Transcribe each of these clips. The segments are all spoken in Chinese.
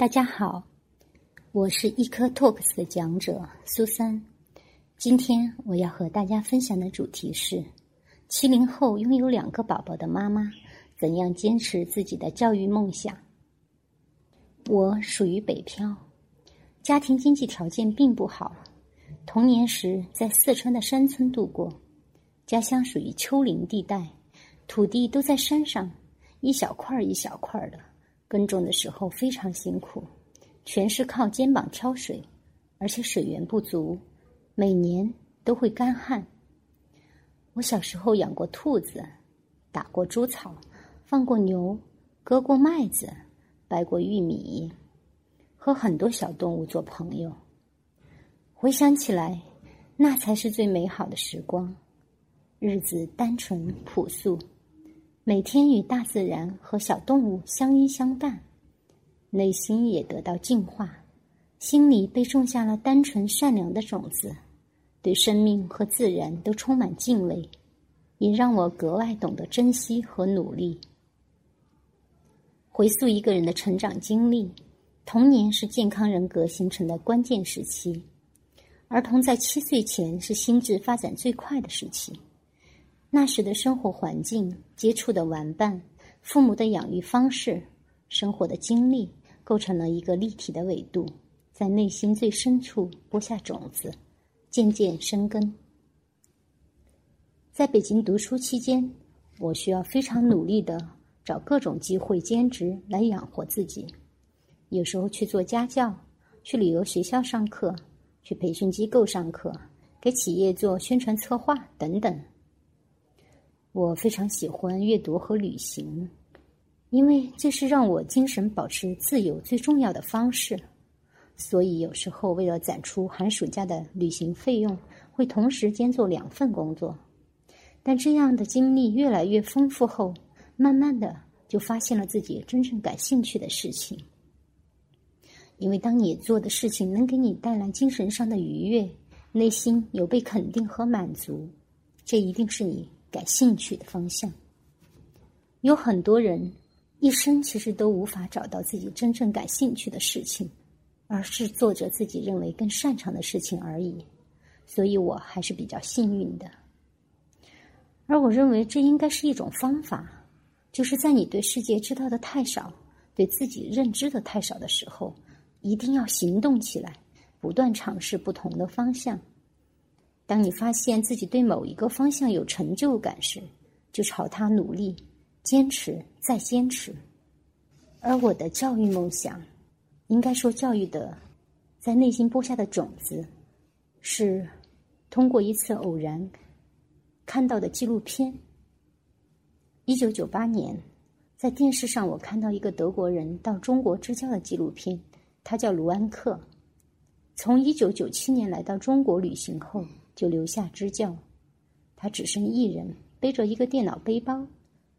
大家好，我是一颗 Talks 的讲者苏珊。今天我要和大家分享的主题是：七零后拥有两个宝宝的妈妈怎样坚持自己的教育梦想。我属于北漂，家庭经济条件并不好，童年时在四川的山村度过，家乡属于丘陵地带，土地都在山上，一小块一小块的。耕种的时候非常辛苦，全是靠肩膀挑水，而且水源不足，每年都会干旱。我小时候养过兔子，打过猪草，放过牛，割过麦子，掰过玉米，和很多小动物做朋友。回想起来，那才是最美好的时光，日子单纯朴素。每天与大自然和小动物相依相伴，内心也得到净化，心里被种下了单纯善良的种子，对生命和自然都充满敬畏，也让我格外懂得珍惜和努力。回溯一个人的成长经历，童年是健康人格形成的关键时期，儿童在七岁前是心智发展最快的时期。那时的生活环境、接触的玩伴、父母的养育方式、生活的经历，构成了一个立体的纬度，在内心最深处播下种子，渐渐生根。在北京读书期间，我需要非常努力的找各种机会兼职来养活自己，有时候去做家教，去旅游学校上课，去培训机构上课，给企业做宣传策划等等。我非常喜欢阅读和旅行，因为这是让我精神保持自由最重要的方式。所以有时候为了攒出寒暑假的旅行费用，会同时兼做两份工作。但这样的经历越来越丰富后，慢慢的就发现了自己真正感兴趣的事情。因为当你做的事情能给你带来精神上的愉悦，内心有被肯定和满足，这一定是你。感兴趣的方向，有很多人一生其实都无法找到自己真正感兴趣的事情，而是做着自己认为更擅长的事情而已。所以我还是比较幸运的。而我认为这应该是一种方法，就是在你对世界知道的太少，对自己认知的太少的时候，一定要行动起来，不断尝试不同的方向。当你发现自己对某一个方向有成就感时，就朝他努力，坚持再坚持。而我的教育梦想，应该说教育的，在内心播下的种子，是通过一次偶然看到的纪录片。一九九八年，在电视上我看到一个德国人到中国支教的纪录片，他叫卢安克，从一九九七年来到中国旅行后。就留下支教，他只身一人，背着一个电脑背包，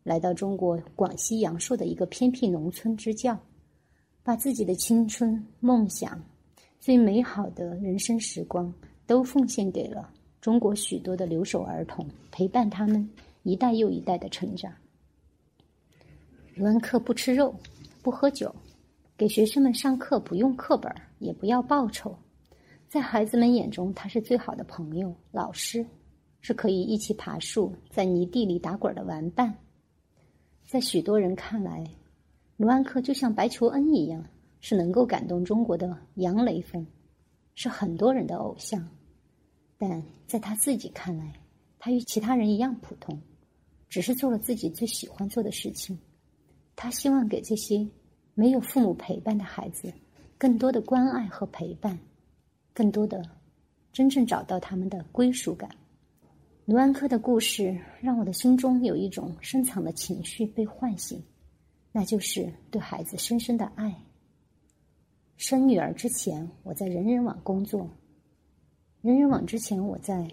来到中国广西阳朔的一个偏僻农村支教，把自己的青春、梦想、最美好的人生时光都奉献给了中国许多的留守儿童，陪伴他们一代又一代的成长。卢安克不吃肉，不喝酒，给学生们上课不用课本，也不要报酬。在孩子们眼中，他是最好的朋友、老师，是可以一起爬树、在泥地里打滚的玩伴。在许多人看来，卢安克就像白求恩一样，是能够感动中国的杨雷锋，是很多人的偶像。但在他自己看来，他与其他人一样普通，只是做了自己最喜欢做的事情。他希望给这些没有父母陪伴的孩子更多的关爱和陪伴。更多的，真正找到他们的归属感。卢安克的故事让我的心中有一种深藏的情绪被唤醒，那就是对孩子深深的爱。生女儿之前，我在人人网工作；人人网之前，我在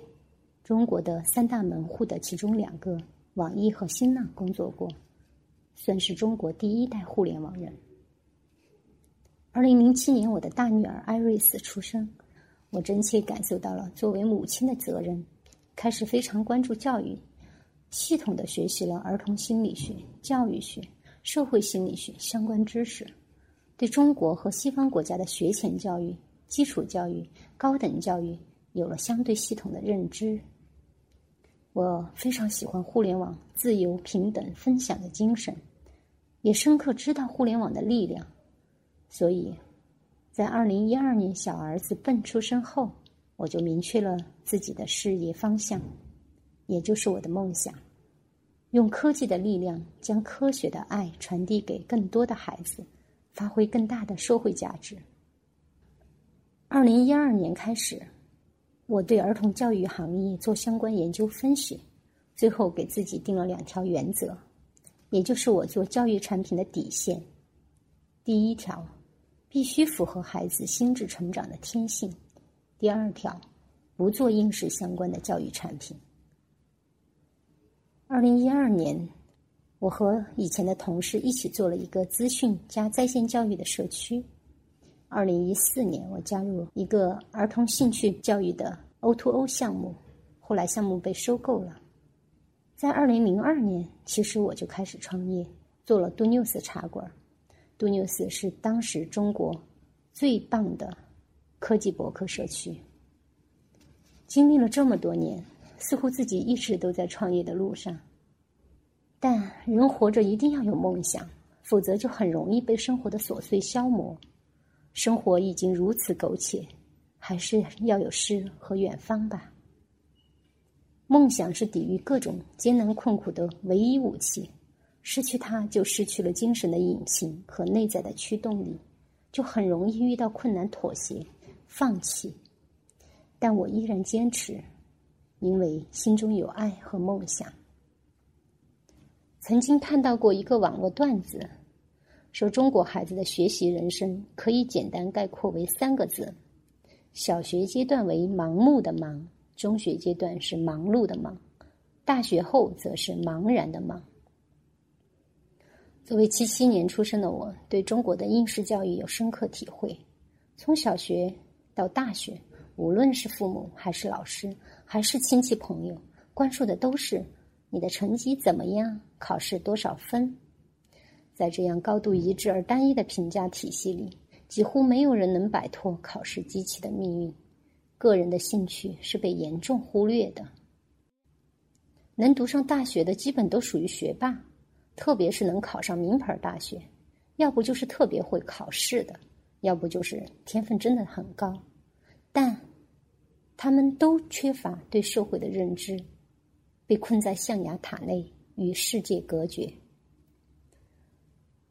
中国的三大门户的其中两个网易和新浪工作过，算是中国第一代互联网人。二零零七年，我的大女儿艾瑞斯出生。我真切感受到了作为母亲的责任，开始非常关注教育，系统的学习了儿童心理学、教育学、社会心理学相关知识，对中国和西方国家的学前教育、基础教育、高等教育有了相对系统的认知。我非常喜欢互联网自由、平等、分享的精神，也深刻知道互联网的力量，所以，在二零一二年小儿子笨出生后，我就明确了自己的事业方向，也就是我的梦想。用科技的力量，将科学的爱传递给更多的孩子，发挥更大的社会价值。二零一二年开始，我对儿童教育行业做相关研究分析，最后给自己定了两条原则，也就是我做教育产品的底线。第一条，必须符合孩子心智成长的天性；第二条，不做应试相关的教育产品。二零一二年，我和以前的同事一起做了一个资讯加在线教育的社区。二零一四年，我加入一个儿童兴趣教育的 O to O 项目，后来项目被收购了。在二零零二年，其实我就开始创业，做了 Do News 茶馆。Do News 是当时中国最棒的科技博客社区。经历了这么多年。似乎自己一直都在创业的路上，但人活着一定要有梦想，否则就很容易被生活的琐碎消磨。生活已经如此苟且，还是要有诗和远方吧。梦想是抵御各种艰难困苦的唯一武器，失去它就失去了精神的引擎和内在的驱动力，就很容易遇到困难妥协、放弃。但我依然坚持。因为心中有爱和梦想。曾经看到过一个网络段子，说中国孩子的学习人生可以简单概括为三个字：小学阶段为盲目的盲，中学阶段是忙碌的忙，大学后则是茫然的茫。作为七七年出生的我，对中国的应试教育有深刻体会。从小学到大学，无论是父母还是老师。还是亲戚朋友关注的都是你的成绩怎么样，考试多少分。在这样高度一致而单一的评价体系里，几乎没有人能摆脱考试机器的命运。个人的兴趣是被严重忽略的。能读上大学的基本都属于学霸，特别是能考上名牌大学，要不就是特别会考试的，要不就是天分真的很高。但。他们都缺乏对社会的认知，被困在象牙塔内，与世界隔绝。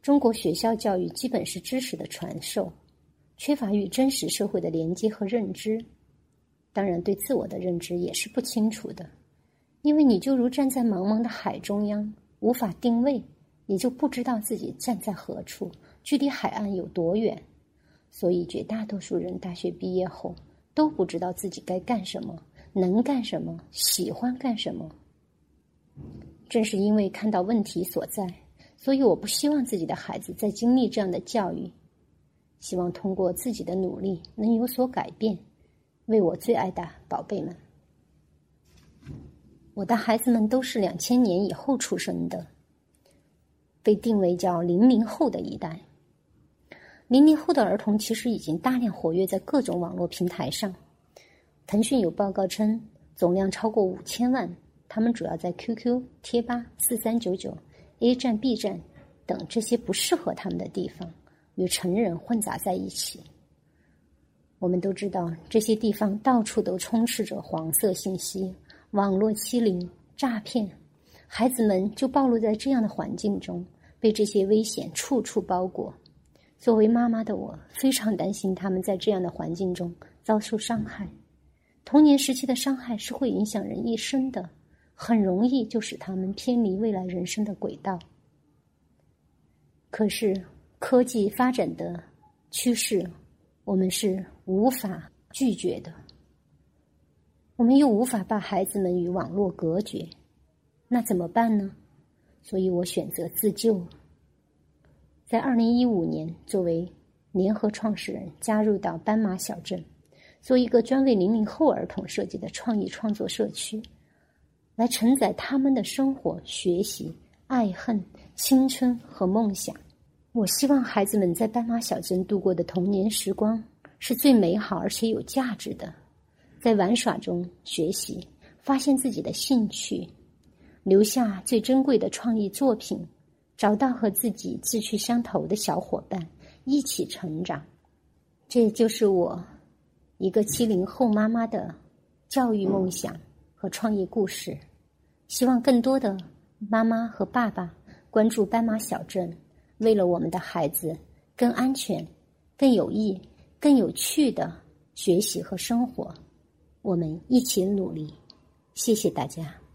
中国学校教育基本是知识的传授，缺乏与真实社会的连接和认知。当然，对自我的认知也是不清楚的，因为你就如站在茫茫的海中央，无法定位，也就不知道自己站在何处，距离海岸有多远。所以，绝大多数人大学毕业后。都不知道自己该干什么，能干什么，喜欢干什么。正是因为看到问题所在，所以我不希望自己的孩子再经历这样的教育，希望通过自己的努力能有所改变。为我最爱的宝贝们，我的孩子们都是两千年以后出生的，被定为叫零零后的一代。零零后的儿童其实已经大量活跃在各种网络平台上。腾讯有报告称，总量超过五千万。他们主要在 QQ、贴吧、四三九九、A 站、B 站等这些不适合他们的地方，与成人混杂在一起。我们都知道，这些地方到处都充斥着黄色信息、网络欺凌、诈骗，孩子们就暴露在这样的环境中，被这些危险处处包裹。作为妈妈的我，非常担心他们在这样的环境中遭受伤害。童年时期的伤害是会影响人一生的，很容易就使他们偏离未来人生的轨道。可是科技发展的趋势，我们是无法拒绝的。我们又无法把孩子们与网络隔绝，那怎么办呢？所以我选择自救。在二零一五年，作为联合创始人，加入到斑马小镇，做一个专为零零后儿童设计的创意创作社区，来承载他们的生活、学习、爱恨、青春和梦想。我希望孩子们在斑马小镇度过的童年时光是最美好而且有价值的，在玩耍中学习，发现自己的兴趣，留下最珍贵的创意作品，找到和自己志趣相投的小伙伴，一起成长。这就是我一个七零后妈妈的教育梦想和创业故事。希望更多的妈妈和爸爸关注斑马小镇。为了我们的孩子更安全、更有益、更有趣的学习和生活，我们一起努力。谢谢大家。